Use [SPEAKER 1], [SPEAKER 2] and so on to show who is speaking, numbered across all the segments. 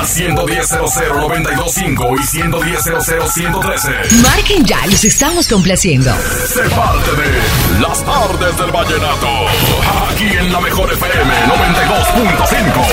[SPEAKER 1] Al 110 925 y 110 113
[SPEAKER 2] Marquen ya, los estamos complaciendo.
[SPEAKER 1] Sé parte de Las tardes del vallenato. Aquí en la mejor FM 92.5.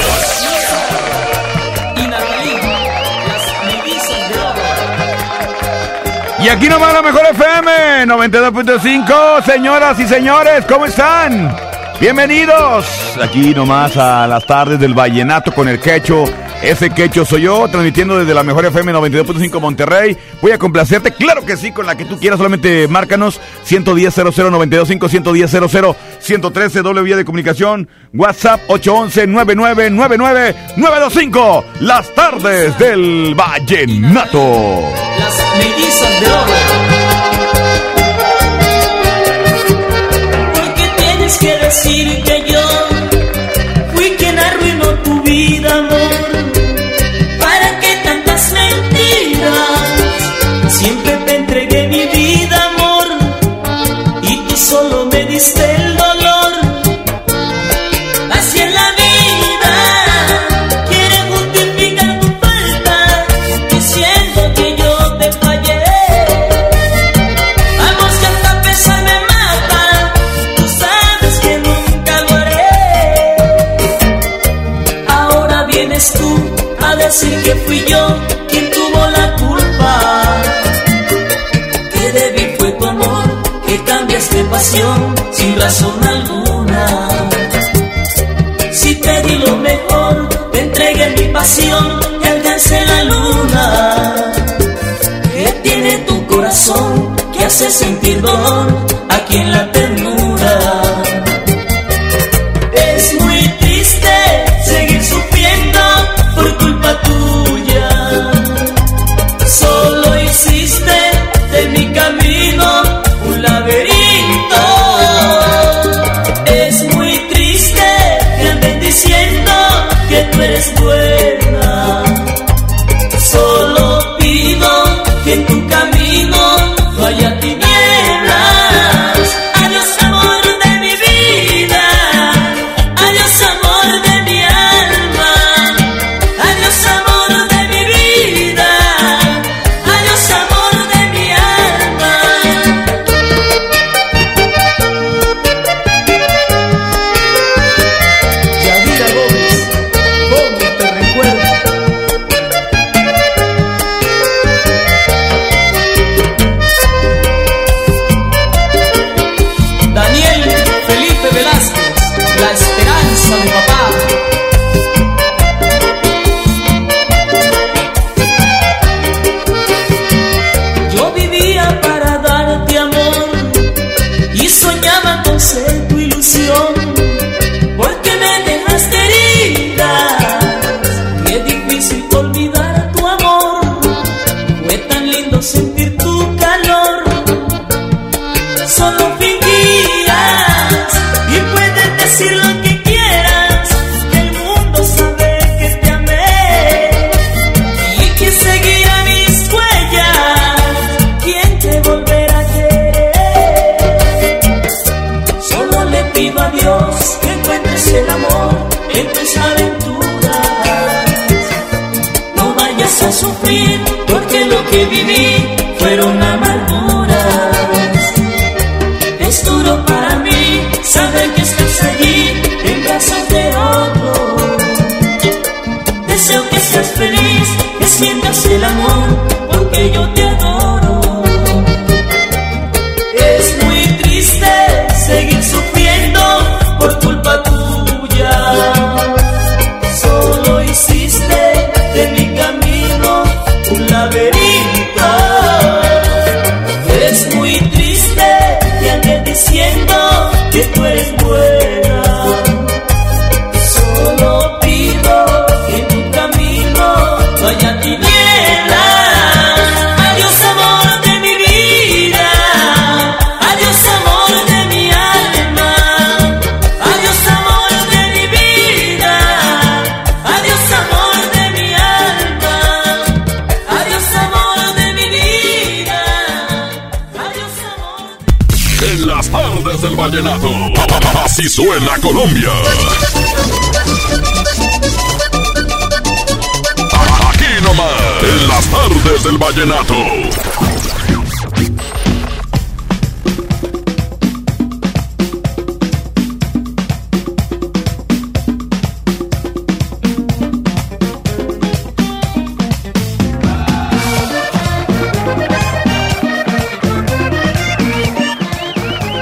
[SPEAKER 3] Y aquí nomás la mejor FM 92.5. Señoras y señores, ¿cómo están? Bienvenidos aquí nomás a las tardes del vallenato con el quecho. Ese quecho soy yo, transmitiendo desde la mejor FM 92.5 Monterrey. Voy a complacerte, claro que sí, con la que tú quieras, solamente márcanos 110 00925 110 00 113 doble vía de comunicación, WhatsApp 811 9999 925. Las tardes del vallenato.
[SPEAKER 4] Las mellizas de oro. Porque tienes que decir que yo fui quien arruinó tu vida, amor. Decir que fui yo quien tuvo la culpa. Que débil fue tu amor, que cambiaste pasión sin razón alguna. Si te di lo mejor, te entregué mi pasión y alcancé la luna. ¿Qué tiene tu corazón que hace sentir dolor aquí en la ternura?
[SPEAKER 1] Suena Colombia. Aquí nomás, en las tardes del vallenato.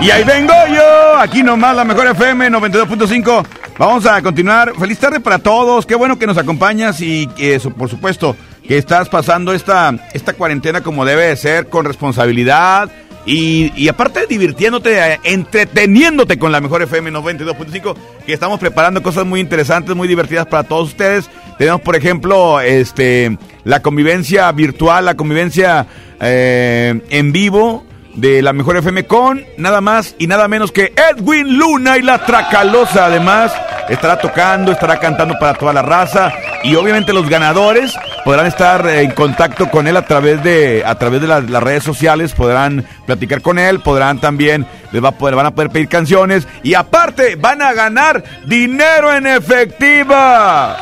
[SPEAKER 5] Y ahí vengo yo, aquí nomás la mejor FM 92.5. Vamos a continuar. Feliz tarde para todos. Qué bueno que nos acompañas y que por supuesto, que estás pasando esta, esta cuarentena como debe de ser, con responsabilidad. Y, aparte divirtiéndote, entreteniéndote con la mejor FM 92.5, que estamos preparando cosas muy interesantes, muy divertidas para todos ustedes. Tenemos, por ejemplo, este, la convivencia virtual, la convivencia eh, en vivo de la mejor FM con nada más y nada menos que Edwin Luna y la Tracalosa. Además, estará tocando, estará cantando para toda la raza y obviamente los ganadores podrán estar en contacto con él a través de a través de las, redes sociales, podrán platicar con él, podrán también les va a poder, van a poder pedir canciones y aparte van a ganar dinero en efectiva.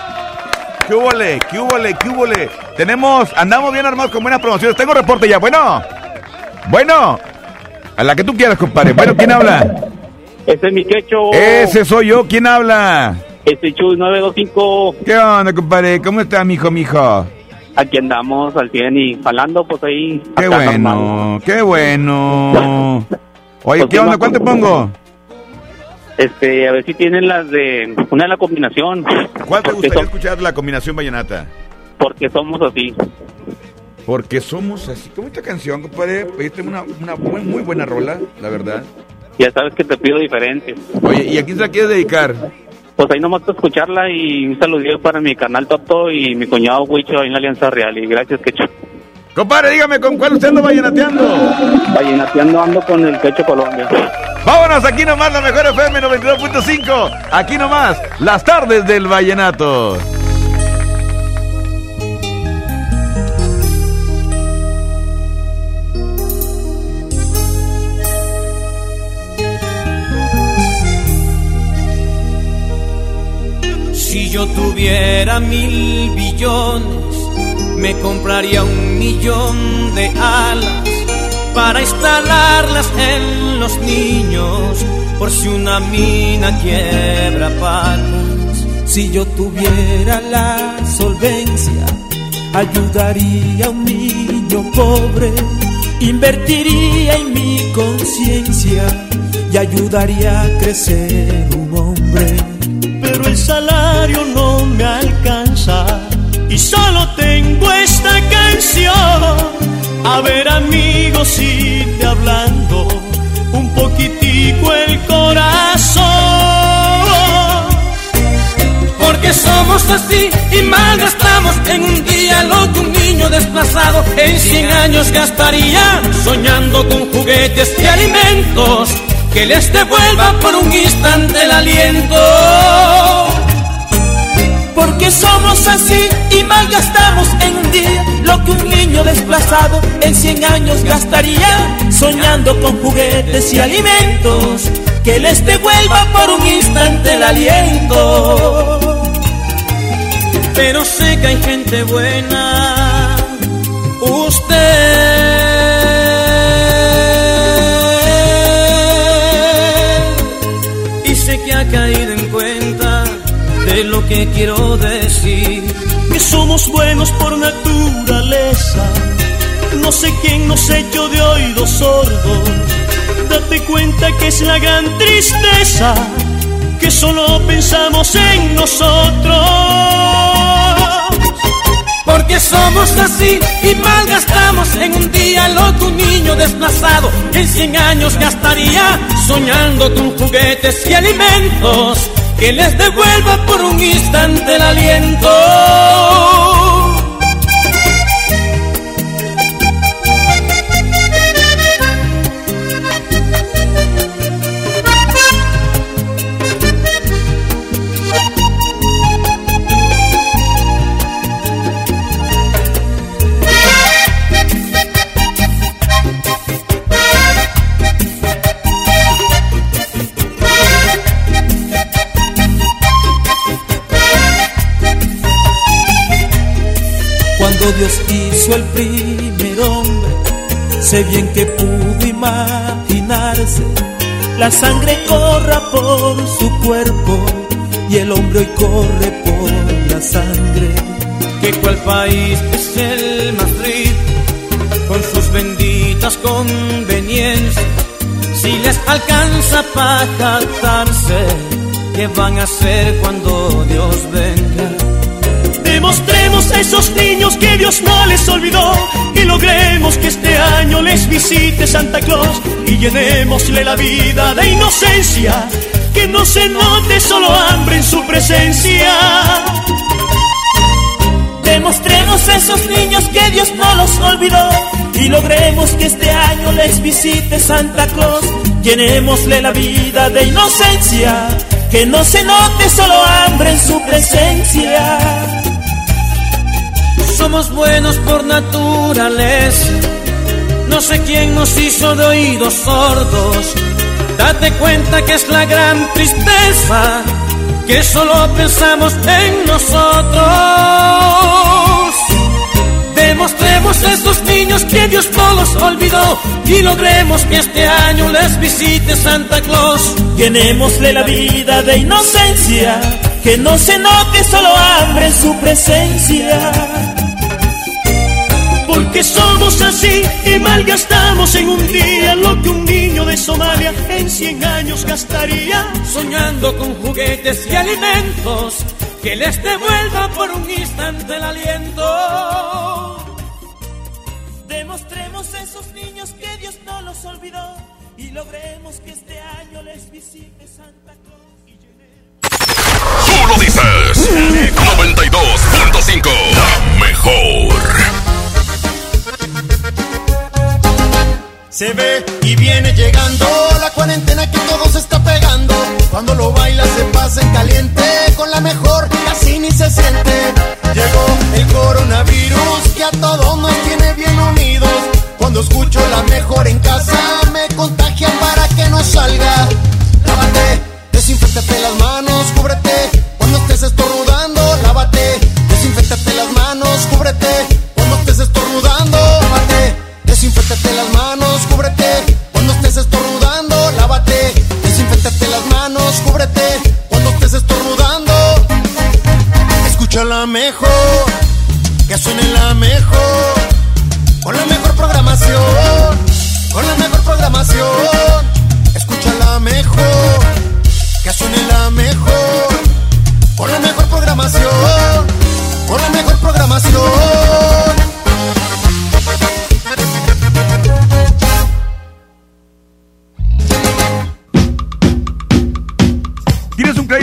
[SPEAKER 5] ¿Qué hubole? ¿Qué hubole? ¿Qué hubole? Tenemos, andamos bien armados con buenas promociones. Tengo reporte ya. Bueno. Bueno, a la que tú quieras, compadre. Bueno, ¿quién habla?
[SPEAKER 6] Ese es mi quecho.
[SPEAKER 5] Ese soy yo. ¿Quién habla?
[SPEAKER 6] Este Chuy 925.
[SPEAKER 5] ¿Qué onda, compadre? ¿Cómo está, mijo, mijo?
[SPEAKER 6] Aquí andamos al 100 y falando, pues ahí.
[SPEAKER 5] Qué bueno, qué bueno. Oye,
[SPEAKER 6] Pues
[SPEAKER 5] ¿qué onda?
[SPEAKER 6] más
[SPEAKER 5] ¿Cuál te
[SPEAKER 6] o menos.
[SPEAKER 5] pongo?
[SPEAKER 6] Este, a ver si tienen las de. Una de la combinación.
[SPEAKER 5] ¿Cuál te gustaría escuchar la combinación vallenata?
[SPEAKER 6] porque somos así.
[SPEAKER 5] Porque somos así. ¿Cómo esta canción, compadre? Pediste una, muy buena rola, la verdad.
[SPEAKER 6] Ya sabes que te pido diferente.
[SPEAKER 5] Oye, ¿y a quién se la quieres dedicar?
[SPEAKER 6] Pues ahí nomás para escucharla y un saludillo para mi canal Toto y mi cuñado Huicho ahí en la Alianza Real. Y gracias, Quecho.
[SPEAKER 5] Compadre, dígame, ¿con cuál usted anda vallenateando?
[SPEAKER 6] Vallenateando ando con el Quecho Colombia.
[SPEAKER 5] Vámonos, aquí nomás la mejor FM 92.5. Aquí nomás, las tardes del vallenato.
[SPEAKER 3] Si yo tuviera mil billones, me compraría un millón de alas para instalarlas en los niños, por si una mina quiebra patas. Si yo tuviera la solvencia, ayudaría a un niño pobre, invertiría en mi conciencia y ayudaría a crecer un hombre pero el salario no me alcanza y solo tengo esta canción. A ver amigos, irte hablando un poquitico el corazón. Porque somos así y malgastamos en un día lo que un niño desplazado en 100 años gastaría soñando con juguetes y alimentos que les devuelva por un instante el aliento. Porque somos así y malgastamos en un día lo que un niño desplazado en 100 años gastaría soñando con juguetes y alimentos que les devuelva por un instante el aliento. Pero sé que hay gente buena, usted de lo que quiero decir. Que somos buenos por naturaleza. No sé quién nos echó de oídos sordos. Date cuenta que es la gran tristeza que solo pensamos en nosotros. Porque somos así y malgastamos en un día lo que un niño desplazado en 100 años gastaría soñando con juguetes y alimentos que les devuelva por un instante el aliento. Hizo el primer hombre, sé bien que pudo imaginarse. La sangre corra por su cuerpo y el hombre hoy corre por la sangre. Que cual país es el Madrid con sus benditas conveniencias. Si les alcanza para jactarse, ¿qué van a hacer cuando Dios venga? Demostremos a esos niños que Dios no les olvidó y logremos que este año les visite Santa Claus y llenémosle la vida de inocencia, que no se note solo hambre en su presencia. Demostremos a esos niños que Dios no los olvidó y logremos que este año les visite Santa Claus. Llenémosle la vida de inocencia, que no se note solo hambre en su presencia. Somos buenos por naturaleza, no sé quién nos hizo de oídos sordos. Date cuenta que es la gran tristeza, que solo pensamos en nosotros. Demostremos a estos niños que Dios no los olvidó y logremos que este año les visite Santa Claus. Llenémosle la vida de inocencia, que no se note solo hambre en su presencia. Porque somos así y malgastamos en un día lo que un niño de Somalia en 100 años gastaría. Soñando con juguetes y alimentos que les devuelvan por un instante el aliento. Demostremos a esos niños que Dios no los olvidó y logremos que este año les visite Santa Claus.
[SPEAKER 1] Dices. 92.5. La mejor.
[SPEAKER 7] Se ve y viene llegando la cuarentena que todo se está pegando. Cuando lo baila se pasa en caliente, con la mejor casi ni se siente. Llegó el coronavirus que a todos nos tiene bien unidos. Cuando escucho la mejor en casa me contagia para que no salga. Lávate, desinfectate las manos, cúbrete. Escucha la mejor, que suene la mejor, con la mejor programación, con la mejor programación, escucha la mejor, que suene la mejor, con la mejor programación, con la mejor programación.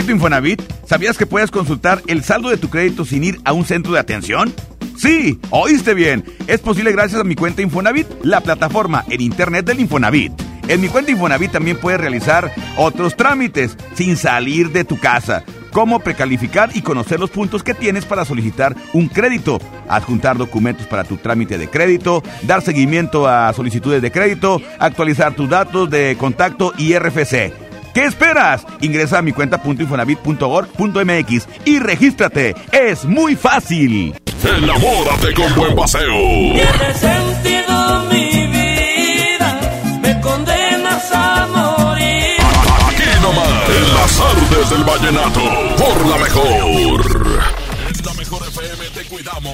[SPEAKER 5] Crédito Infonavit? ¿Sabías que puedes consultar el saldo de tu crédito sin ir a un centro de atención? Sí, oíste bien. Es posible gracias a mi cuenta Infonavit, la plataforma en internet del Infonavit. En mi cuenta Infonavit también puedes realizar otros trámites sin salir de tu casa, como precalificar y conocer los puntos que tienes para solicitar un crédito, adjuntar documentos para tu trámite de crédito, dar seguimiento a solicitudes de crédito, actualizar tus datos de contacto y RFC. ¿Qué esperas? Ingresa a mi cuenta.infonavit.org.mx y regístrate. Es muy fácil.
[SPEAKER 1] Enamórate con buen paseo.
[SPEAKER 3] Tiene sentido mi vida, me condenas a morir.
[SPEAKER 1] Aquí nomás, en las artes del vallenato, por la mejor.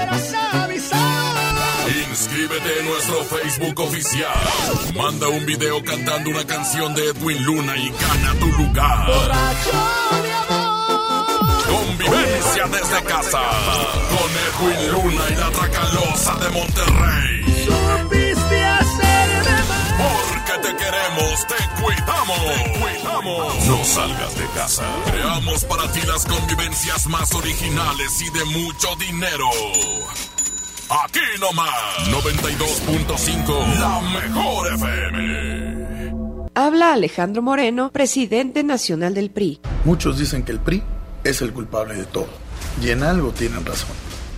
[SPEAKER 8] Hubieras avisado.
[SPEAKER 1] Inscríbete en nuestro Facebook oficial. Manda un video cantando una canción de Edwin Luna y gana tu lugar.
[SPEAKER 8] Borracho de amor.
[SPEAKER 1] Convivencia desde casa. Con Edwin Luna y la Tracalosa de Monterrey. Queremos, te cuidamos. Te cuidamos. No salgas de casa. Creamos para ti las convivencias más originales y de mucho dinero. Aquí nomás, 92.5, la mejor FM.
[SPEAKER 9] Habla Alejandro Moreno, presidente nacional del PRI.
[SPEAKER 10] Muchos dicen que el PRI es el culpable de todo. Y en algo tienen razón.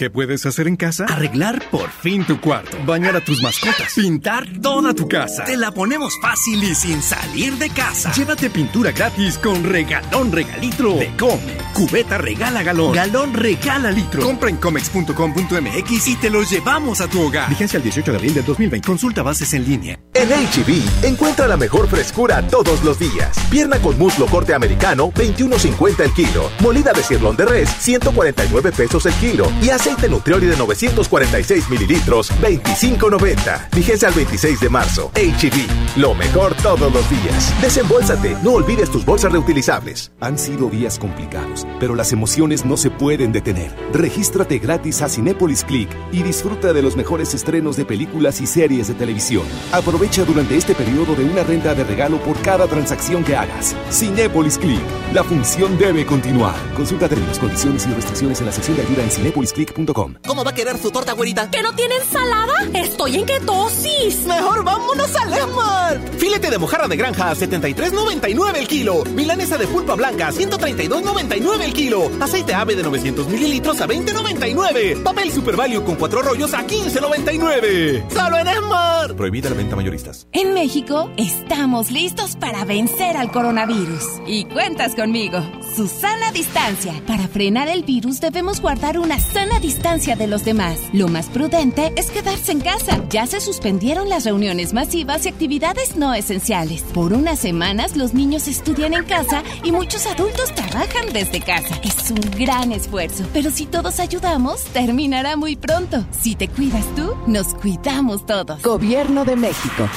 [SPEAKER 11] ¿Qué puedes hacer en casa? Arreglar por fin tu cuarto, bañar a tus mascotas, pintar toda tu casa. Te la ponemos fácil y sin salir de casa. Llévate pintura gratis con regalón regalitro de Come. Cubeta regala galón, galón regala litro. Compra en comex.com.mx y te lo llevamos a tu hogar. Vigencia el 18 de abril del 2020. Consulta bases en línea.
[SPEAKER 12] En HB, encuentra la mejor frescura todos los días. Pierna con muslo corte americano, 21.50 el kilo. Molida de cirlón de res, 149 pesos el kilo. Y aceite Nutrioli de 946 mililitros, 25.90. Vigencia al 26 de marzo. HB, lo mejor todos los días. Desembolsate, no olvides tus bolsas reutilizables.
[SPEAKER 13] Han sido días complicados, pero las emociones no se pueden detener. Regístrate gratis a Cinépolis Click y disfruta de los mejores estrenos de películas y series de televisión. Aprovecha durante este periodo de una renta de regalo por cada transacción que hagas. Cinépolis Click. La función debe continuar. Consulta términos, condiciones y restricciones en la sección de ayuda en
[SPEAKER 14] ¿Cómo va a querer su torta, güerita?
[SPEAKER 15] ¿Que no tiene ensalada? Estoy en ketosis.
[SPEAKER 14] Mejor vámonos al Esmart.
[SPEAKER 16] Filete de mojarra de granja a 73.99 el kilo. Milanesa de pulpa blanca a 132.99 el kilo. Aceite ave de 900 mililitros a 20.99. Papel Super Value con cuatro rollos a 15.99.
[SPEAKER 14] Solo en Esmart.
[SPEAKER 13] Prohibida la venta mayoristas.
[SPEAKER 17] En México estamos listos para vencer al coronavirus. Y cuentas conmigo. Susana Distancia. Para frenar el virus debemos guardar una sana distancia de los demás. Lo más prudente es quedarse en casa. Ya se suspendieron las reuniones masivas y actividades no esenciales. Por unas semanas los niños estudian en casa y muchos adultos trabajan desde casa. Es un gran esfuerzo, pero si todos ayudamos, terminará muy pronto. Si te cuidas tú, nos cuidamos todos.
[SPEAKER 18] Gobierno de México.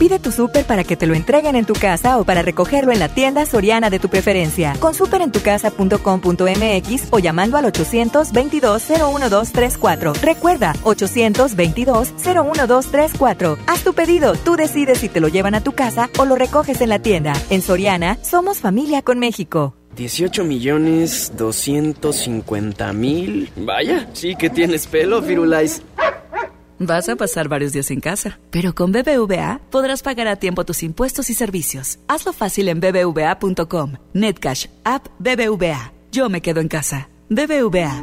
[SPEAKER 18] Pide tu súper para que te lo entreguen en tu casa o para recogerlo en la tienda soriana de tu preferencia. Con superentucasa.com.mx o llamando al 822-01234. Recuerda, 822-01234. Haz tu pedido, tú decides si te lo llevan a tu casa o lo recoges en la tienda. En Soriana, somos familia con México.
[SPEAKER 19] 18 millones 250 mil. Vaya, sí que tienes pelo, Firulais.
[SPEAKER 20] Vas a pasar varios días en casa, pero con BBVA podrás pagar a tiempo tus impuestos y servicios. Hazlo fácil en bbva.com. Netcash, app BBVA. Yo me quedo en casa. BBVA,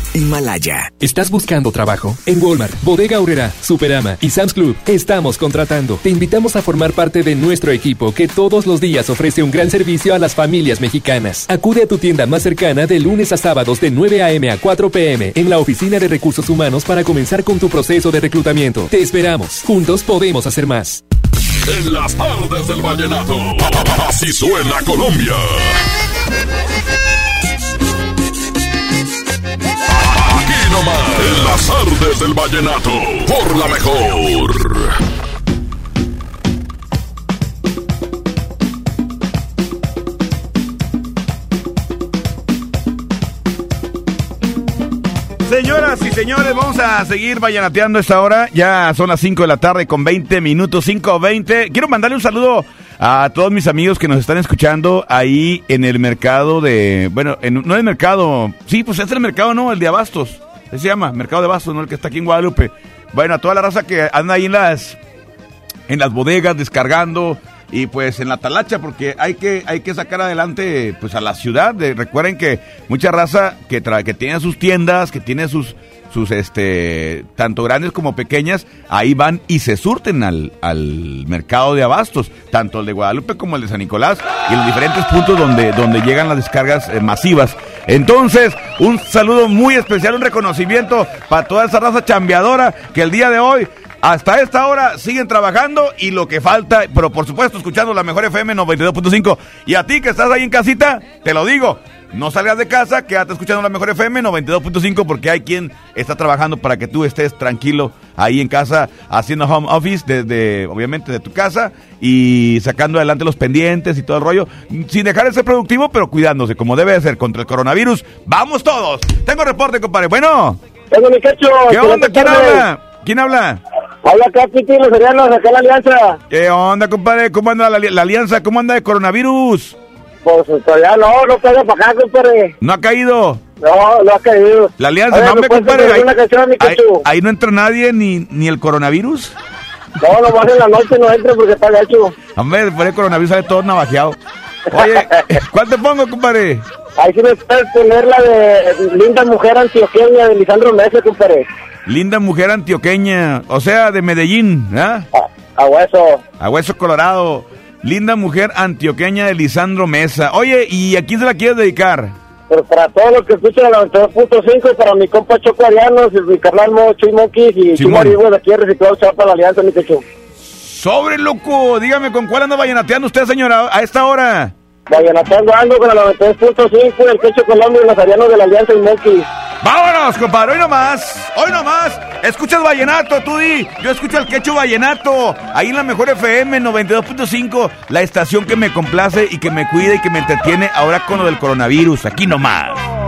[SPEAKER 21] Himalaya.
[SPEAKER 22] ¿Estás buscando trabajo? En Walmart, Bodega Aurrera, Superama y Sam's Club estamos contratando. Te invitamos a formar parte de nuestro equipo que todos los días ofrece un gran servicio a las familias mexicanas. Acude a tu tienda más cercana de lunes a sábados de 9 a.m. a 4 p.m. en la Oficina de Recursos Humanos para comenzar con tu proceso de reclutamiento. Te esperamos. Juntos podemos hacer más.
[SPEAKER 1] En las tardes del vallenato, así suena Colombia. En las tardes del vallenato, por la mejor.
[SPEAKER 5] Señoras y señores, vamos a seguir vallenateando esta hora. Ya son las 5 de la tarde con 20 minutos, 5.20. Quiero mandarle un saludo a todos mis amigos que nos están escuchando ahí en el mercado de... Bueno, en, no el mercado... Sí, pues es el mercado, ¿no? El de Abastos. Se llama, Mercado de Abastos, ¿no? El que está aquí en Guadalupe. Bueno, a toda la raza que anda ahí en las, en las bodegas descargando y pues en la talacha porque hay que hay que sacar adelante pues a la ciudad. De- recuerden que mucha raza que tra- que tiene sus tiendas, que tiene sus sus este tanto grandes como pequeñas, ahí van y se surten al, al mercado de abastos, tanto el de Guadalupe como el de San Nicolás y los diferentes puntos donde, donde llegan las descargas eh, masivas. Entonces, un saludo muy especial, un reconocimiento para toda esa raza chambeadora que el día de hoy hasta esta hora siguen trabajando y lo que falta, pero por supuesto escuchando la mejor FM 92.5. Y a ti que estás ahí en casita, te lo digo, no salgas de casa, quédate escuchando la mejor FM 92.5 porque hay quien está trabajando para que tú estés tranquilo ahí en casa haciendo home office desde, obviamente, de tu casa y sacando adelante los pendientes y todo el rollo, sin dejar de ser productivo, pero cuidándose como debe de ser contra el coronavirus. ¡Vamos todos! Tengo reporte, compadre. Bueno.
[SPEAKER 23] Tengo mi cacho.
[SPEAKER 5] ¿Qué onda? ¿Quién habla? ¿Quién habla?
[SPEAKER 23] Habla acá, Piti, los serianos, acá la alianza.
[SPEAKER 5] ¿Qué onda, compadre? ¿Cómo anda la, la alianza? ¿Cómo anda de coronavirus?
[SPEAKER 23] Pues todavía no, no pega para acá, compadre.
[SPEAKER 5] ¿No ha caído?
[SPEAKER 23] No, no ha caído.
[SPEAKER 5] La alianza,
[SPEAKER 23] Oye,
[SPEAKER 5] no,
[SPEAKER 23] ¿me
[SPEAKER 5] compadre. Ahí, ahí- ahí no entra nadie, ni, ni el coronavirus.
[SPEAKER 23] No, nomás en la noche no entre porque está gacho.
[SPEAKER 5] Hombre, por el coronavirus sale todo navajeado. Oye, ¿cuál te pongo, compadre?
[SPEAKER 23] Ahí sí me puedes poner la de Linda Mujer Antioqueña de Lisandro Mesa, compadre.
[SPEAKER 5] Linda mujer antioqueña, o sea, de Medellín, ¿ah?
[SPEAKER 23] A hueso.
[SPEAKER 5] A hueso colorado. Linda mujer antioqueña de Lisandro Mesa. Oye, ¿y a quién se la quieres dedicar?
[SPEAKER 23] Pero para todos los que escuchan la 92.5, para mi compa Choco Arianos, y mi carnal Mo Chuy Monkeys y. Chumari, de aquí Reciclado Chapa, la alianza, mi cacho.
[SPEAKER 5] Sobre, loco. Dígame, ¿con cuál anda vallenateando usted, señora, a esta hora?
[SPEAKER 23] Vallenatando ando con la 92.5, el Quecho Colombia y los Arianos de la alianza Monkeys.
[SPEAKER 5] Vámonos, compadre, hoy nomás, hoy nomás. Escuchas vallenato, tú di. Yo escucho el quecho vallenato. Ahí en la mejor FM 92.5, la estación que me complace y que me cuida y que me entretiene ahora con lo del coronavirus. Aquí nomás.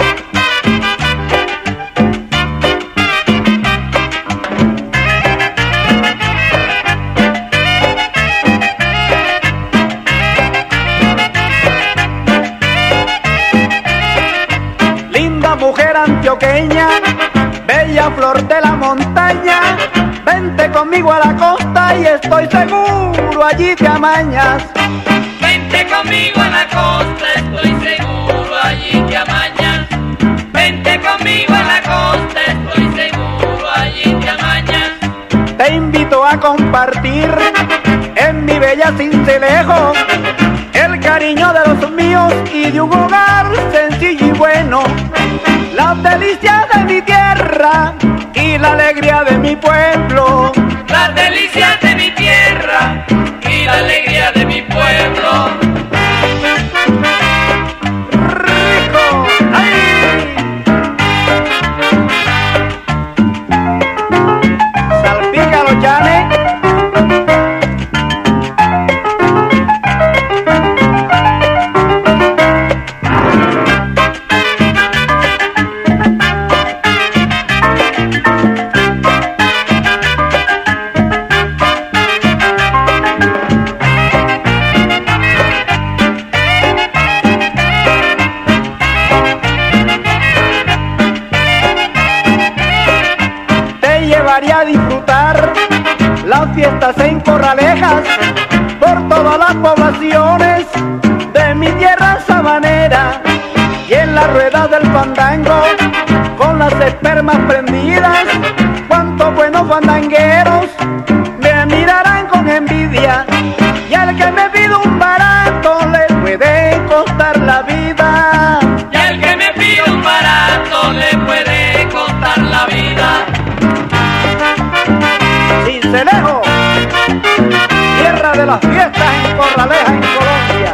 [SPEAKER 24] Antioqueña, bella flor de la montaña, vente conmigo a la costa y estoy seguro allí te amañas.
[SPEAKER 25] Vente conmigo a la costa, estoy seguro allí te amañas. Vente conmigo a la costa, estoy seguro allí te amañas.
[SPEAKER 24] Te invito a compartir en mi bella cincelejo el cariño de los míos y de un hogar sencillo y bueno. Las delicias de mi tierra y la alegría de mi pueblo.
[SPEAKER 25] Las delicias de mi tierra y la alegría de mi pueblo.
[SPEAKER 24] Las fiestas en Corraleja, en Colombia.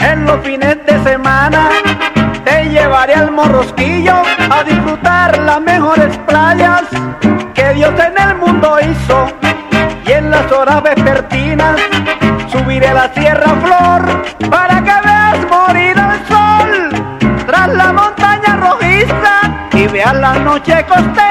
[SPEAKER 24] En los fines de semana te llevaré al morrosquillo a disfrutar las mejores playas que Dios en el mundo hizo. Y en las horas vespertinas subiré la Sierra Flor y veas las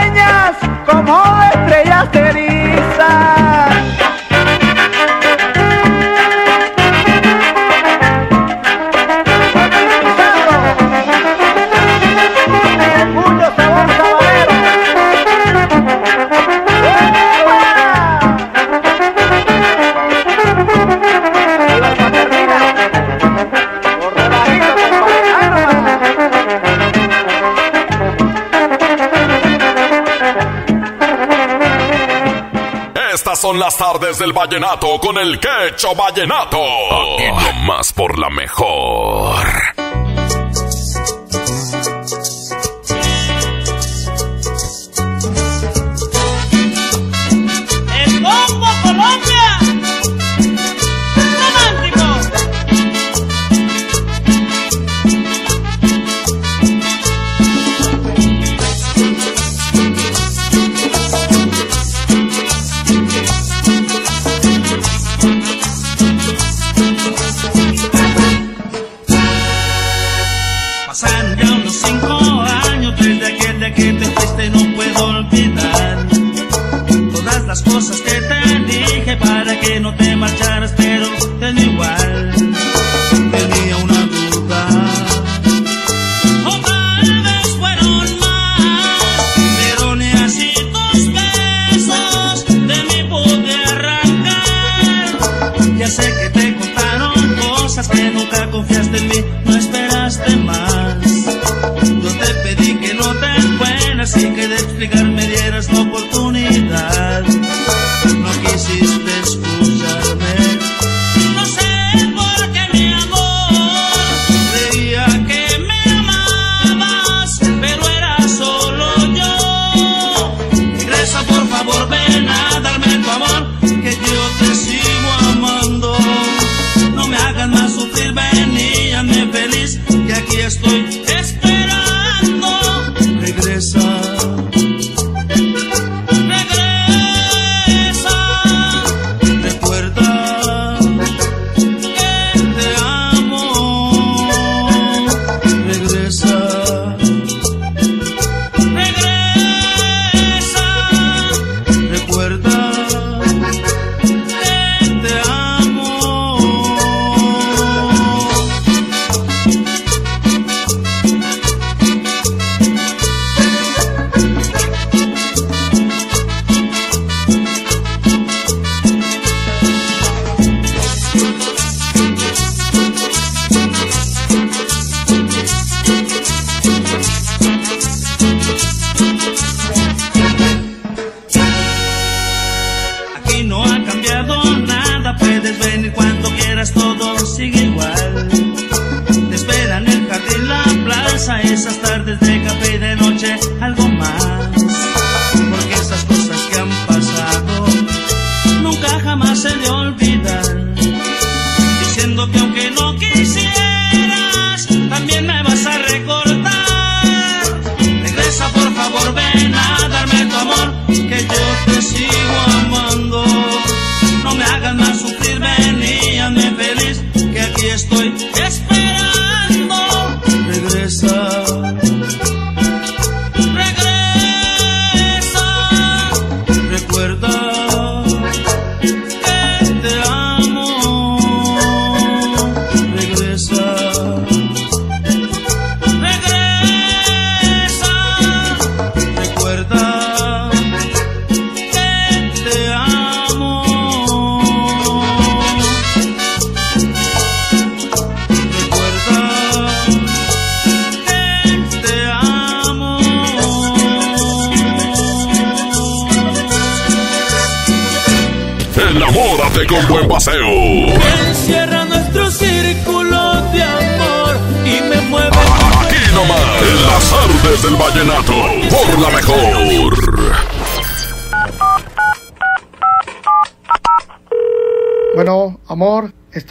[SPEAKER 26] son las tardes del vallenato con el quecho vallenato. Aquí nomás por la mejor.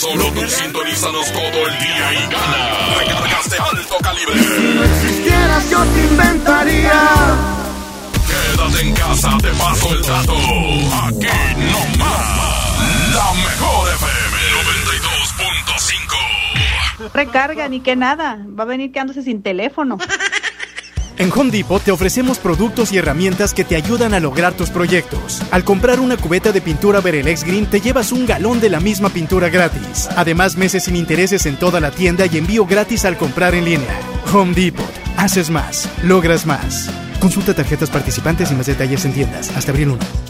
[SPEAKER 7] Solo tú
[SPEAKER 26] sintonízanos todo el día y gana. Recargas de alto calibre.
[SPEAKER 7] Si no existieras, yo te inventaría.
[SPEAKER 26] Quédate en casa, te paso el dato. Aquí no más. La mejor FM 92.5.
[SPEAKER 27] Recarga ni que nada, va a venir quedándose sin teléfono.
[SPEAKER 28] En Home Depot te ofrecemos productos y herramientas que te ayudan a lograr tus proyectos. Al comprar una cubeta de pintura Berelex Green te llevas un galón de la misma pintura gratis. Además, meses sin intereses en toda la tienda y envío gratis al comprar en línea. Home Depot. Haces más. Logras más. Consulta tarjetas participantes y más detalles en tiendas. Hasta abril 1.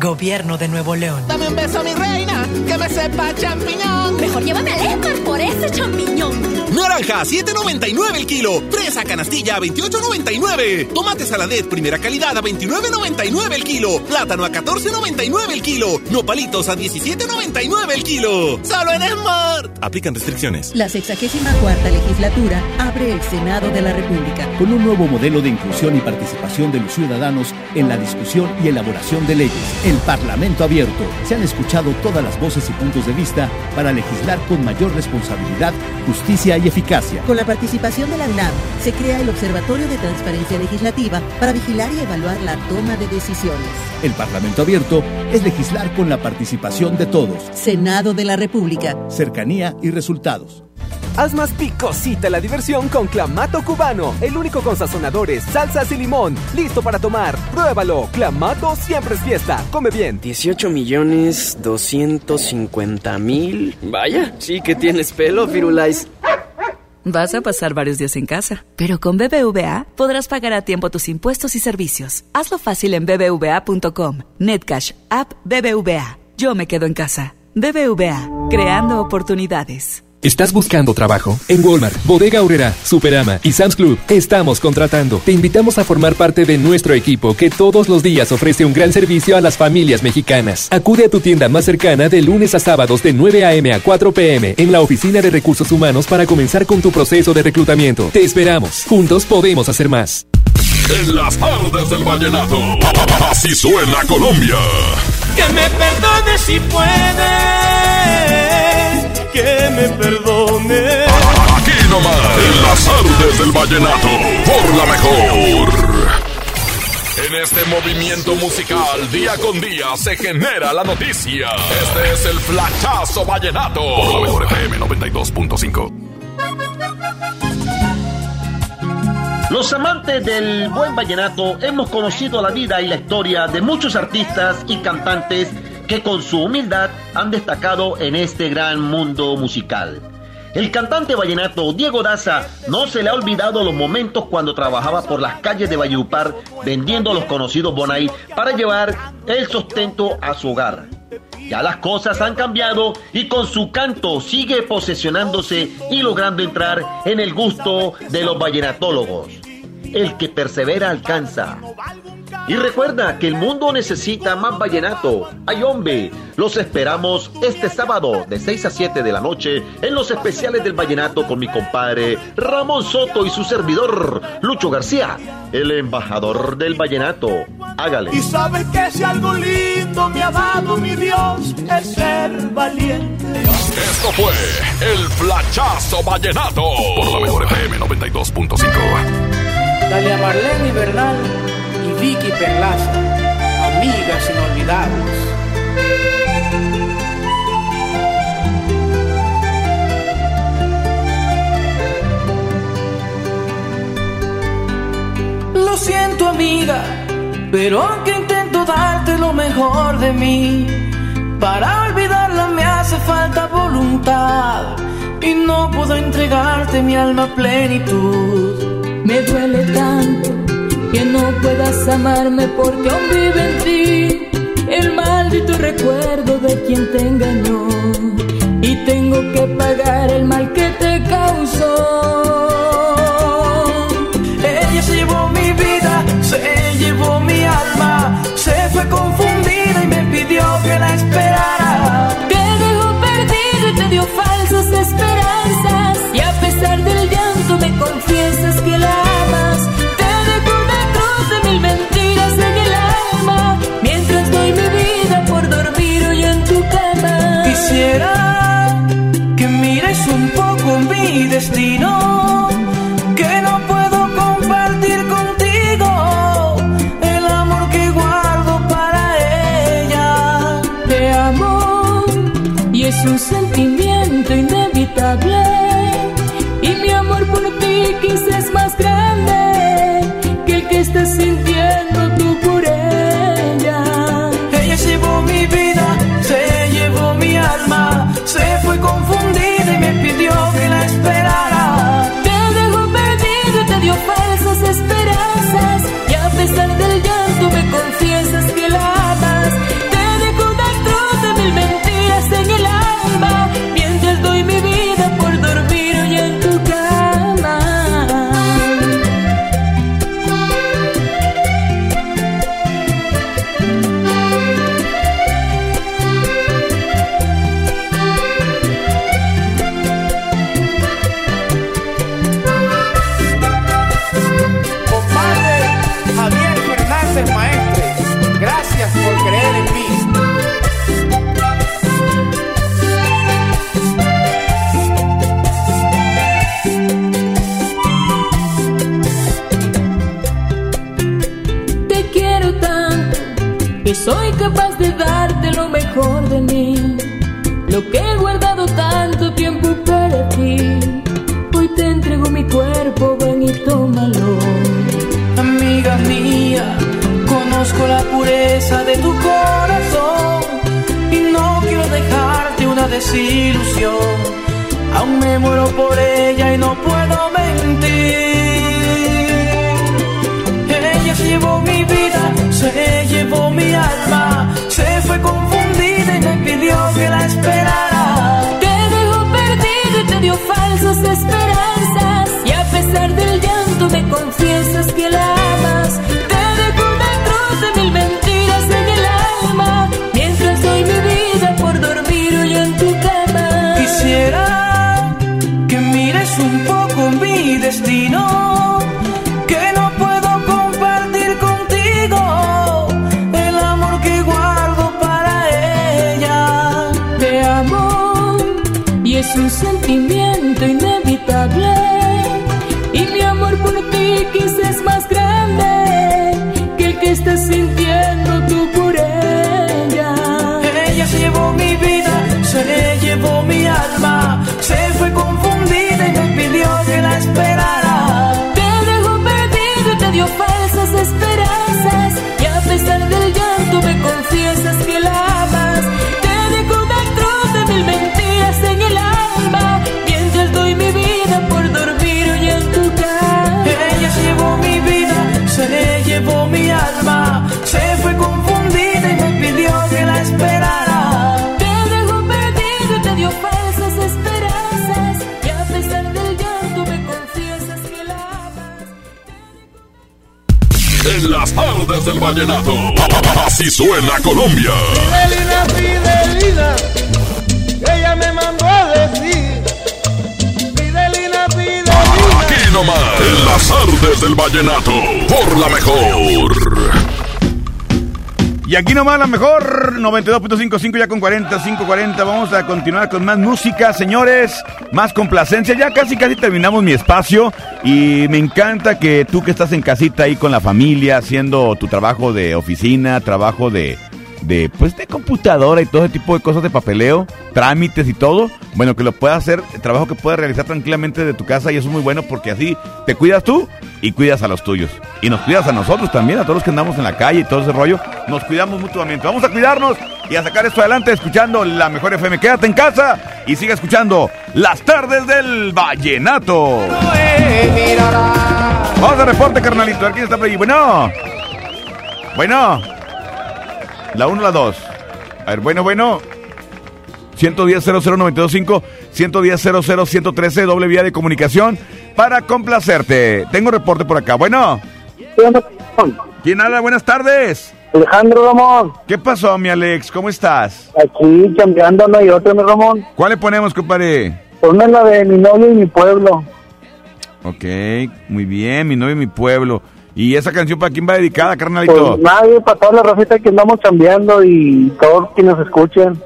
[SPEAKER 27] Gobierno de Nuevo León.
[SPEAKER 29] Dame un beso, mi reina, que me sepa champiñón.
[SPEAKER 30] Mejor llévame al Esmar por ese champiñón.
[SPEAKER 31] Naranja, 7.99 el kilo. Fresa canastilla, 28.99. Tomate saladet, primera calidad, a 29.99 el kilo. Plátano a 14.99 el kilo. Nopalitos a 17.99 el kilo. Solo en Smart. Aplican restricciones.
[SPEAKER 32] La 64 legislatura abre el Senado de la República.
[SPEAKER 11] Con un nuevo modelo de inclusión y participación de los ciudadanos en la discusión y elaboración de leyes. El Parlamento abierto. Se han escuchado todas las voces y puntos de vista para legislar con mayor responsabilidad, justicia y eficacia.
[SPEAKER 32] Con la participación de la UNAM, se crea el Observatorio de Transparencia Legislativa para vigilar y evaluar la toma de decisiones.
[SPEAKER 11] El Parlamento abierto es legislar con la participación de todos.
[SPEAKER 32] Senado de la República.
[SPEAKER 11] Cercanía y resultados.
[SPEAKER 33] Haz más picosita la diversión con Clamato Cubano, el único con sazonadores, salsas y limón. Listo para tomar. Pruébalo. Clamato siempre es fiesta. Come bien.
[SPEAKER 34] 18 millones 250 mil. Vaya, sí que tienes pelo, Firulais.
[SPEAKER 35] Vas a pasar varios días en casa, pero con BBVA podrás pagar a tiempo tus impuestos y servicios. Hazlo fácil en bbva.com. Netcash, app BBVA. Yo me quedo en casa. BBVA, creando oportunidades.
[SPEAKER 22] ¿Estás buscando trabajo? En Walmart, Bodega Aurrera, Superama y Sam's Club estamos contratando. Te invitamos a formar parte de nuestro equipo que todos los días ofrece un gran servicio a las familias mexicanas. Acude a tu tienda más cercana de lunes a sábados de 9 a.m. a 4 p.m. en la Oficina de Recursos Humanos para comenzar con tu proceso de reclutamiento. Te esperamos. Juntos podemos hacer más.
[SPEAKER 1] En las tardes del vallenato, así suena Colombia.
[SPEAKER 4] Que me perdone si puede, que me perdone.
[SPEAKER 1] Aquí nomás, en las tardes del vallenato, por la mejor. En este movimiento musical, día con día, se genera la noticia. Este es el flachazo vallenato. Por la mejor FM 92.5.
[SPEAKER 36] Los amantes del buen vallenato hemos conocido la vida y la historia de muchos artistas y cantantes que con su humildad han destacado en este gran mundo musical. El cantante vallenato Diego Daza no se le ha olvidado los momentos cuando trabajaba por las calles de Valledupar vendiendo los conocidos Bonai para llevar el sustento a su hogar. Ya las cosas han cambiado y con su canto sigue posesionándose y logrando entrar en el gusto de los vallenatólogos. El que persevera alcanza. Y recuerda que el mundo necesita más vallenato. Ay hombre, los esperamos este sábado de 6 a 7 de la noche en los especiales del vallenato con mi compadre Ramón Soto y su servidor Lucho García, el embajador del vallenato. Hágale.
[SPEAKER 4] Y sabe que si algo lindo me ha dado mi Dios es ser valiente.
[SPEAKER 1] Esto fue el flachazo vallenato. Por la mejor FM 92.5.
[SPEAKER 24] Dale a Marlene Bernal y Vicky Perlaza, amigas inolvidables.
[SPEAKER 37] Lo siento amiga, pero aunque intento darte lo mejor de mí, para olvidarla me hace falta voluntad y no puedo entregarte mi alma a plenitud.
[SPEAKER 38] Duele tanto que no puedas amarme porque aún vive en ti el maldito recuerdo de quien te engañó y tengo que pagar el mal que te causó.
[SPEAKER 37] Ella se llevó mi vida, se llevó mi alma, se fue confundida y me pidió que la esperara.
[SPEAKER 38] Te dejó perdido y te dio falsas esperanzas y a pesar del llanto me confiesas que la
[SPEAKER 37] Que mires un poco mi destino, desilusión. Aún me muero por ella y no puedo mentir. Ella se llevó mi vida, se llevó mi alma, se fue confundida y me pidió que la esperara.
[SPEAKER 38] Te dejó perdido y te dio falsas esperanzas y es un sentimiento
[SPEAKER 1] vallenato. Así suena Colombia.
[SPEAKER 39] Fidelina, Fidelina, ella me mandó a decir. Fidelina, Fidelina.
[SPEAKER 1] Aquí nomás. En las tardes del vallenato. Por la mejor.
[SPEAKER 5] Y aquí nomás la mejor 92.55 ya con 40, 540. Vamos a continuar con más música, señores. Más complacencia. Ya casi casi terminamos mi espacio. Y me encanta que tú que estás en casita ahí con la familia, haciendo tu trabajo de oficina, trabajo de, de, pues, de computadora y todo ese tipo de cosas de papeleo, trámites y todo, bueno, que lo puedas hacer, trabajo que puedas realizar tranquilamente de tu casa y eso es muy bueno porque así te cuidas tú y cuidas a los tuyos. Y nos cuidas a nosotros también, a todos los que andamos en la calle y todo ese rollo, nos cuidamos mutuamente. Vamos a cuidarnos y a sacar esto adelante escuchando la mejor FM. Quédate en casa y sigue escuchando las tardes del vallenato. Vamos a reporte, carnalito. Quién está por ahí. Bueno. Bueno. La 1 la 2. A ver, bueno, bueno. 110 00925 110 113 doble vía de comunicación para complacerte. Tengo reporte por acá. Bueno. ¿Quién habla? Buenas tardes.
[SPEAKER 40] Alejandro Ramón.
[SPEAKER 5] ¿Qué pasó, mi Alex? ¿Cómo estás?
[SPEAKER 40] Aquí cambiando no hay otro, mi Ramón.
[SPEAKER 5] ¿Cuál le ponemos, compadre?
[SPEAKER 40] Ponme la de mi novio y mi pueblo.
[SPEAKER 5] Ok, muy bien, mi novio y mi pueblo. ¿Y esa canción para quién va dedicada, carnalito?
[SPEAKER 40] Pues nadie, para toda la racita que andamos cambiando y todos quienes nos escuchan.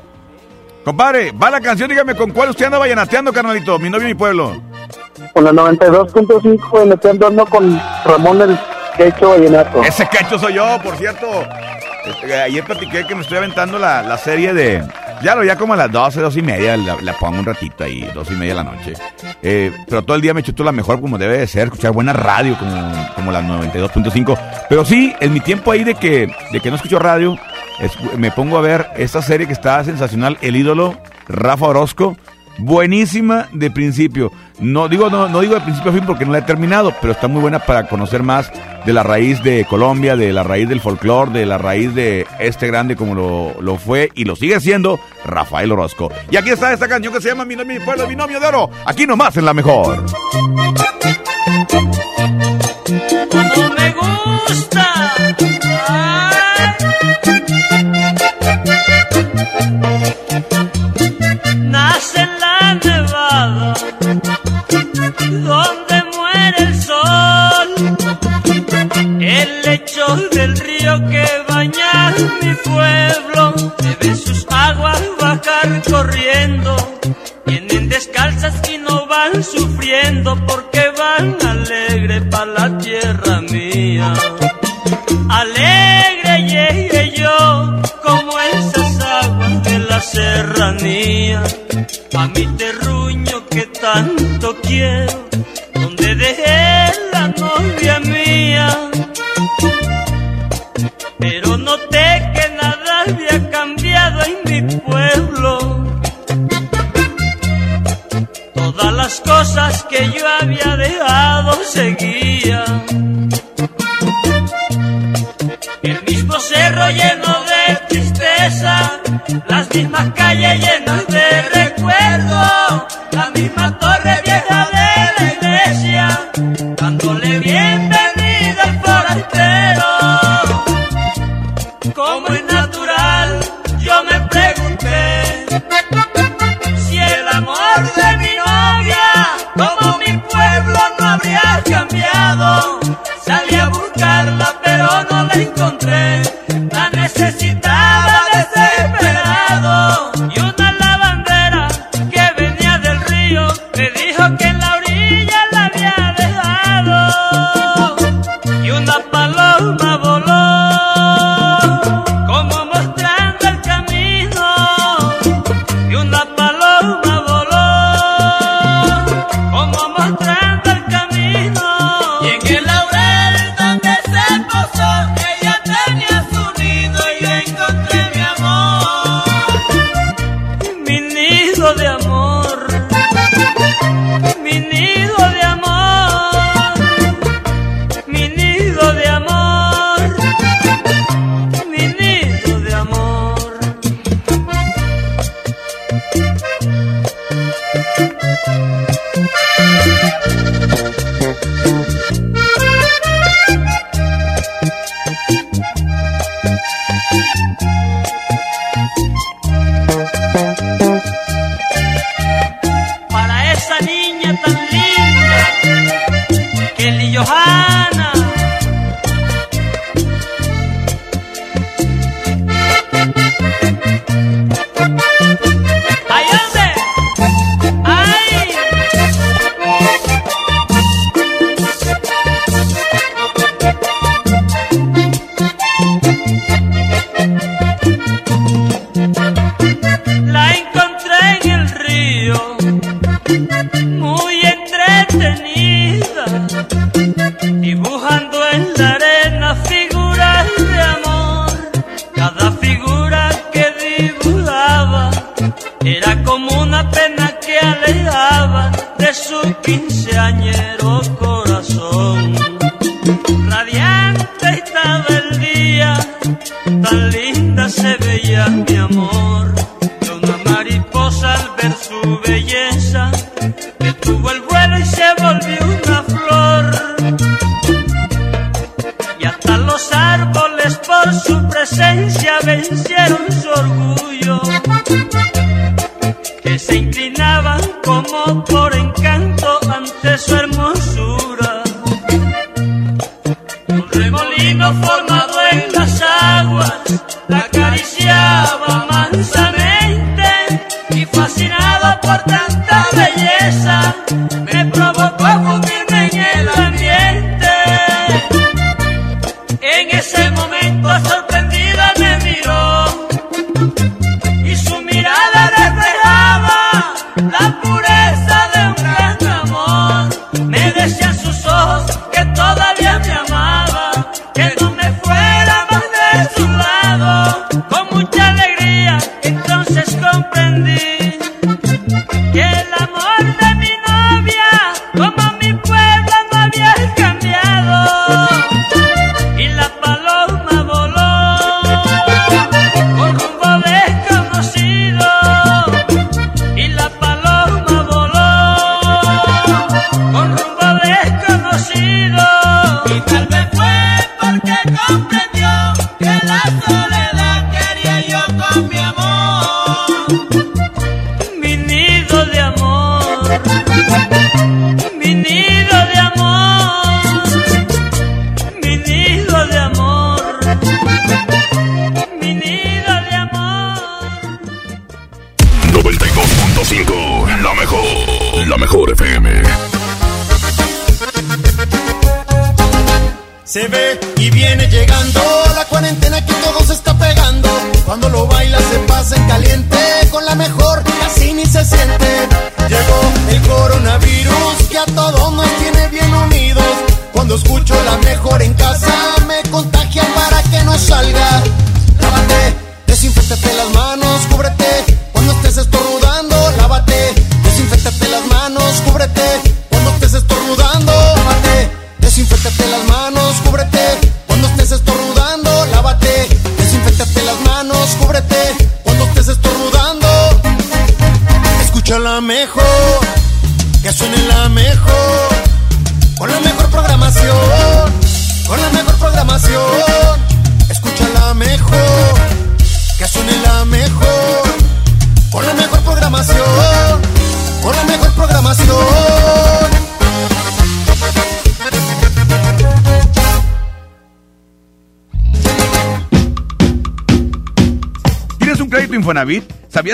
[SPEAKER 5] Compadre, va la canción, dígame con cuál usted anda vallenateando, carnalito, mi novio y mi pueblo.
[SPEAKER 40] Con la 92.5 vallenateando ando con Ramón el Quecho Vallenato.
[SPEAKER 5] Ese quecho soy yo, por cierto. Este, ayer platiqué que me estoy aventando la, la serie de... Ya lo ya como a las 12, 2 y media, la, la pongo un ratito ahí, 2 y media de la noche. Eh, pero todo el día me chuto la mejor como debe de ser, escuchar buena radio como, como la 92.5. Pero sí, en mi tiempo ahí de que, de que no escucho radio, me pongo a ver esta serie que está sensacional, El ídolo, Rafa Orozco. Buenísima de principio. No digo, no, no digo de principio a fin porque no la he terminado, pero está muy buena para conocer más de la raíz de Colombia, de la raíz del folclore, de la raíz de este grande como lo, lo fue y lo sigue siendo Rafael Orozco. Y aquí está esta canción que se llama Mi mi pueblo, mi nombre de oro. Aquí nomás en la mejor.
[SPEAKER 41] como me gusta. Nace donde muere el sol. El lecho del río que baña mi pueblo, debe sus aguas bajar corriendo. Vienen descalzas y no van sufriendo porque van alegre pa' la tierra mía. Alegre llegué yo como serranía. A mi terruño que tanto quiero, donde dejé la novia mía. Pero noté que nada había cambiado en mi pueblo. Todas las cosas que yo había dejado seguían. Las mismas calles llenas de recuerdo, la misma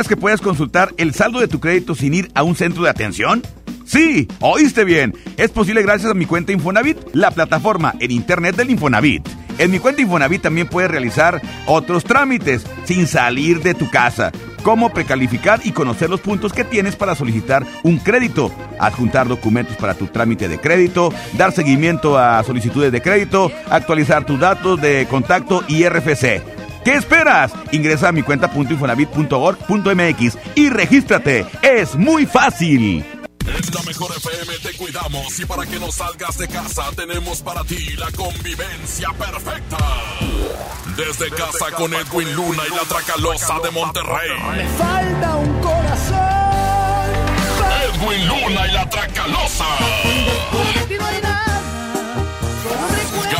[SPEAKER 42] que
[SPEAKER 5] puedes consultar el saldo de tu crédito sin ir a un centro de atención? Sí, oíste bien. Es posible gracias a mi cuenta Infonavit, la plataforma en internet del Infonavit. En mi cuenta Infonavit también puedes realizar otros trámites sin salir de tu casa, como precalificar y conocer los puntos que tienes para solicitar un crédito, adjuntar documentos para tu trámite de crédito, dar seguimiento a solicitudes de crédito, actualizar tus datos de contacto y RFC. ¿Qué esperas? Ingresa a mi cuenta.infonavit.org.mx y regístrate. Es muy fácil.
[SPEAKER 1] En la mejor FM te cuidamos y para que no salgas de casa tenemos para ti la convivencia perfecta. Desde casa con Edwin Luna y la Tracalosa de Monterrey.
[SPEAKER 43] falta un corazón.
[SPEAKER 1] Edwin Luna y la Tracalosa.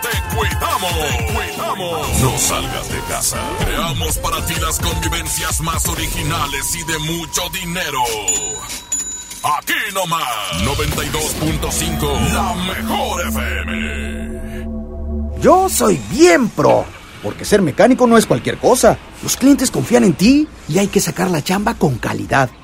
[SPEAKER 1] Te cuidamos. Te cuidamos. No salgas de casa. Creamos para ti las convivencias más originales y de mucho dinero. Aquí nomás, 92.5, la mejor FM.
[SPEAKER 44] Yo soy bien pro.
[SPEAKER 45] porque ser mecánico no es cualquier cosa. Los clientes confían en ti y hay que sacar la chamba con calidad.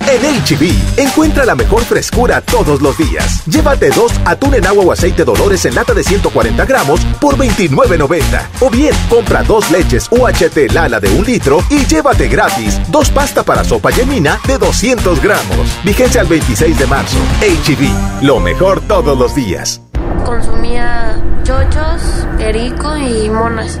[SPEAKER 36] En HB, encuentra la mejor frescura todos los días. Llévate dos atún en agua o aceite Dolores en lata de 140 gramos por $29.90. O bien, compra dos leches UHT Lala de un litro y llévate gratis dos pasta para sopa yemina de 200 gramos. Vigencia al 26 de marzo. HB, lo mejor todos los días.
[SPEAKER 46] Consumía chochos, perico y monas.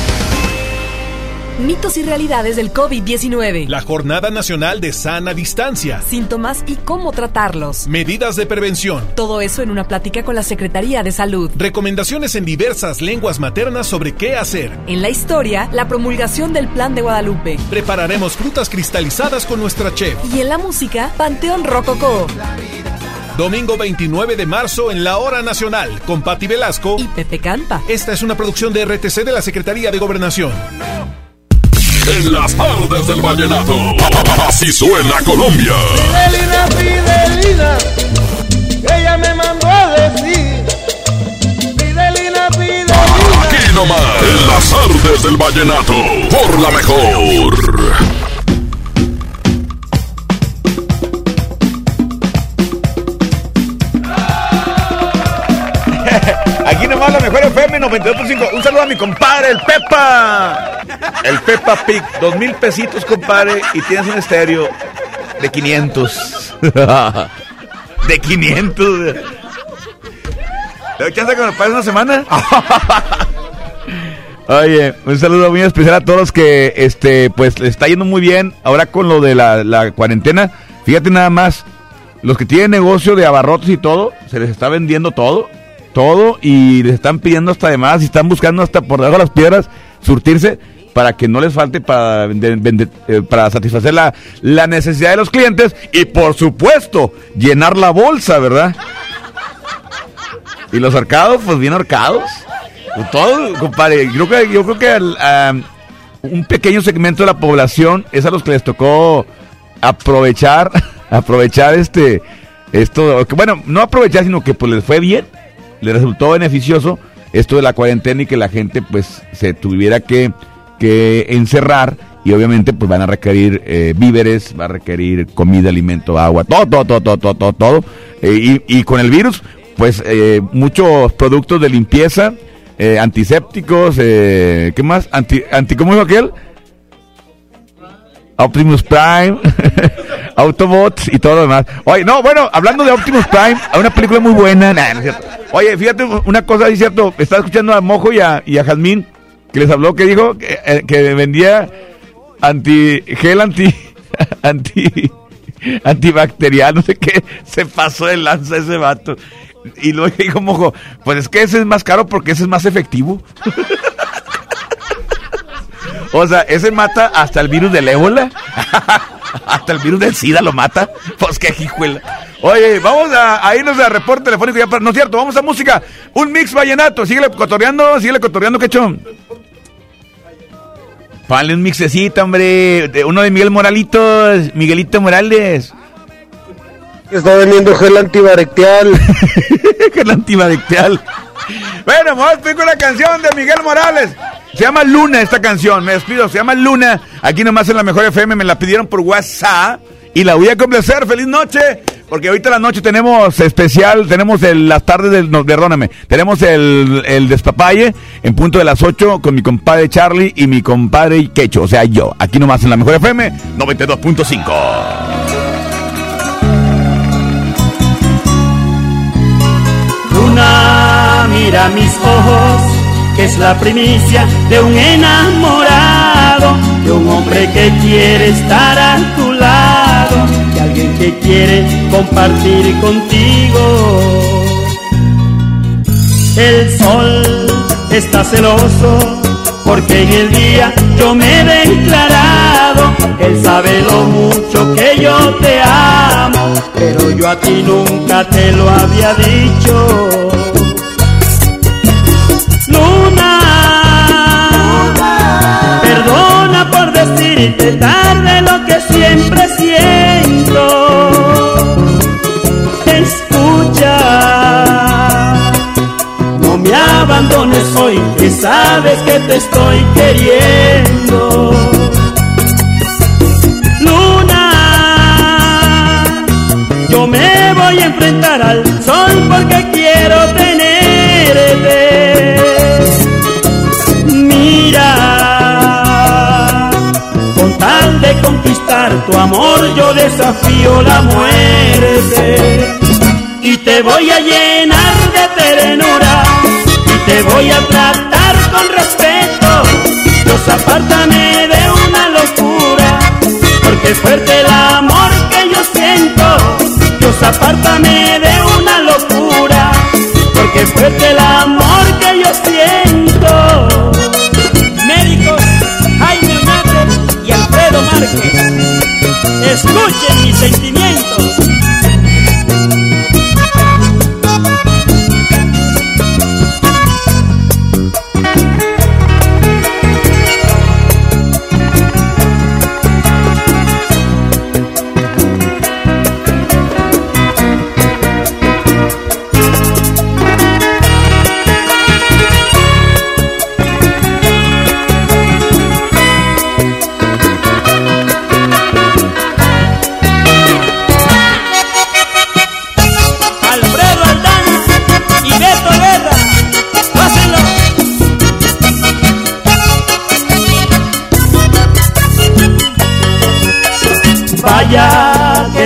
[SPEAKER 37] Mitos y realidades del COVID-19.
[SPEAKER 47] La Jornada Nacional de Sana Distancia.
[SPEAKER 37] Síntomas y cómo tratarlos.
[SPEAKER 47] Medidas de prevención.
[SPEAKER 37] Todo eso en una plática con la Secretaría de Salud.
[SPEAKER 47] Recomendaciones en diversas lenguas maternas sobre qué hacer.
[SPEAKER 37] En la historia, la promulgación del Plan de Guadalupe.
[SPEAKER 47] Prepararemos frutas cristalizadas con nuestra chef.
[SPEAKER 37] Y en la música, Panteón Rococó.
[SPEAKER 47] Domingo 29 de marzo en la Hora Nacional con Patti Velasco
[SPEAKER 37] y Pepe Campa.
[SPEAKER 47] Esta es una producción de RTC de la Secretaría de Gobernación.
[SPEAKER 1] En las tardes del vallenato. Así suena Colombia.
[SPEAKER 48] Fidelina, Fidelina, ella me mandó a decir. Fidelina, Fidelina.
[SPEAKER 1] Aquí nomás. En las tardes del vallenato. Por la mejor.
[SPEAKER 5] Aquí nomás la mejor FM 92.5. Un saludo a mi compadre, el Pepa. El Pepa Pig. Dos mil pesitos, compadre. Y tienes un estéreo de 500. De 500. ¿Te chance que me pagues una semana? Oye, un saludo muy especial a todos los que, este, pues, les está yendo muy bien ahora con lo de la, la cuarentena. Fíjate nada más, los que tienen negocio de abarrotes y todo, se les está vendiendo todo, todo, y les están pidiendo hasta además, y están buscando hasta por debajo de las piedras surtirse para que no les falte para, eh, para satisfacer la, la necesidad de los clientes y, por supuesto, llenar la bolsa, ¿verdad? Y los arcados, pues bien arcados. Todo, compadre. Yo creo que, yo creo que a un pequeño segmento de la población es a los que les tocó aprovechar, aprovechar este, esto, bueno, no aprovechar, sino que pues les fue bien, les resultó beneficioso esto de la cuarentena y que la gente pues se tuviera que, que encerrar y obviamente pues van a requerir eh, víveres, va a requerir comida, alimento, agua, todo, todo, todo, todo, todo, todo, todo. Eh, y, y con el virus pues eh, muchos productos de limpieza, eh, antisépticos, eh, ¿qué más? Anti, anti, ¿Cómo dijo aquel? Optimus Prime, Autobots y todo lo demás. Oye, no, bueno, hablando de Optimus Prime, hay una película muy buena. Oye, fíjate una cosa, es cierto, estaba escuchando a Mojo y a, y a Jazmín, que les habló, que dijo que, eh, vendía anti, gel anti, anti, antibacterial, no sé qué, se pasó de lanza ese vato. Y luego dijo Mojo, pues es que ese es más caro porque ese es más efectivo. O sea, ese mata hasta el virus del ébola. hasta el virus del SIDA lo mata. Pues qué hijuela. Oye, vamos a, a irnos a reporte telefónico ya para. No es cierto, vamos a música. Un mix vallenato. Síguele cotorreando, síguele cotorreando, quechón. Ponle un mixecito, hombre. de uno de Miguel Moralitos. Miguelito Morales.
[SPEAKER 45] Está vendiendo gel antibacterial.
[SPEAKER 5] gel antibacterial. Bueno, vamos a con la canción de Miguel Morales. Se llama Luna esta canción, me despido, se llama Luna. Aquí nomás en la mejor FM me la pidieron por WhatsApp y la voy a complacer. Feliz noche Porque ahorita la noche tenemos especial, tenemos las tardes del, no, perdóname, tenemos el, el despapalle en punto de las 8 con mi compadre Charlie y mi compadre Quecho, o sea yo, aquí nomás en la mejor FM 92.5.
[SPEAKER 24] mira mis ojos, que es la primicia de un enamorado, de un hombre que quiere estar a tu lado, de alguien que quiere compartir contigo. El sol está celoso porque en el día yo me he declarado, él sabe lo mucho que yo te amo, pero yo a ti nunca te lo había dicho. Decirte tarde lo que siempre siento. Escucha, no me abandones hoy, que sabes que te estoy queriendo. Tu amor, yo desafío la muerte. Y te voy a llenar de ternura, y te voy a tratar con respeto. Dios, apártame de una locura, porque es fuerte el amor que yo siento. Dios, apártame de una locura, porque es fuerte el escuchen mis sentimientos.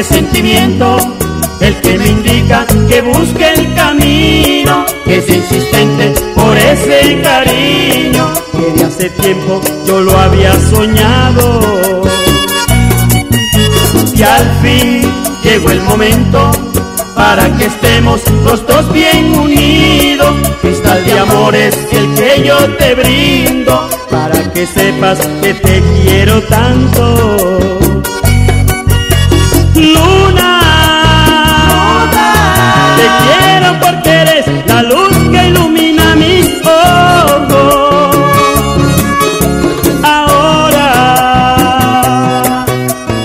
[SPEAKER 24] Sentimiento, el que me indica que busque el camino, que es insistente por ese cariño, que de hace tiempo yo lo había soñado. Y al fin llegó el momento para que estemos los dos bien unidos. Cristal de amor es el que yo te brindo, para que sepas que te quiero tanto. Luna, te quiero porque eres la luz que ilumina mis ojos. Ahora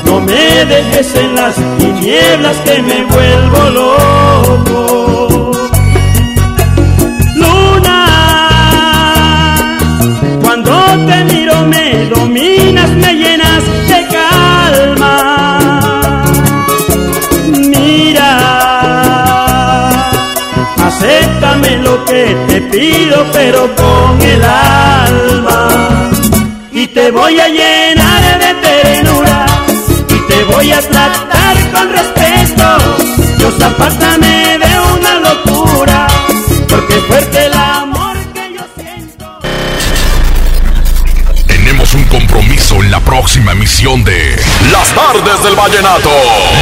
[SPEAKER 24] no me dejes en las tinieblas que me vuelvo loco. Que te pido, pero con el alma. Y te voy a llenar de ternura y te voy a tratar con respeto. Dios, apártame
[SPEAKER 1] próxima emisión de Las Tardes del Vallenato.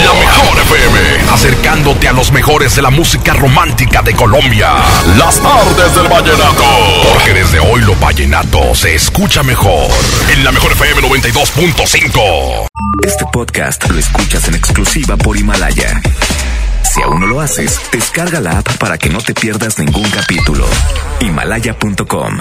[SPEAKER 1] La mejor FM, acercándote a los mejores de la música romántica de Colombia. Las Tardes del Vallenato. Porque desde hoy lo vallenato se escucha mejor. En la mejor FM 92.5.
[SPEAKER 49] Este podcast lo escuchas en exclusiva por Himalaya. Si aún no lo haces, descarga la app para que no te pierdas ningún capítulo. Himalaya.com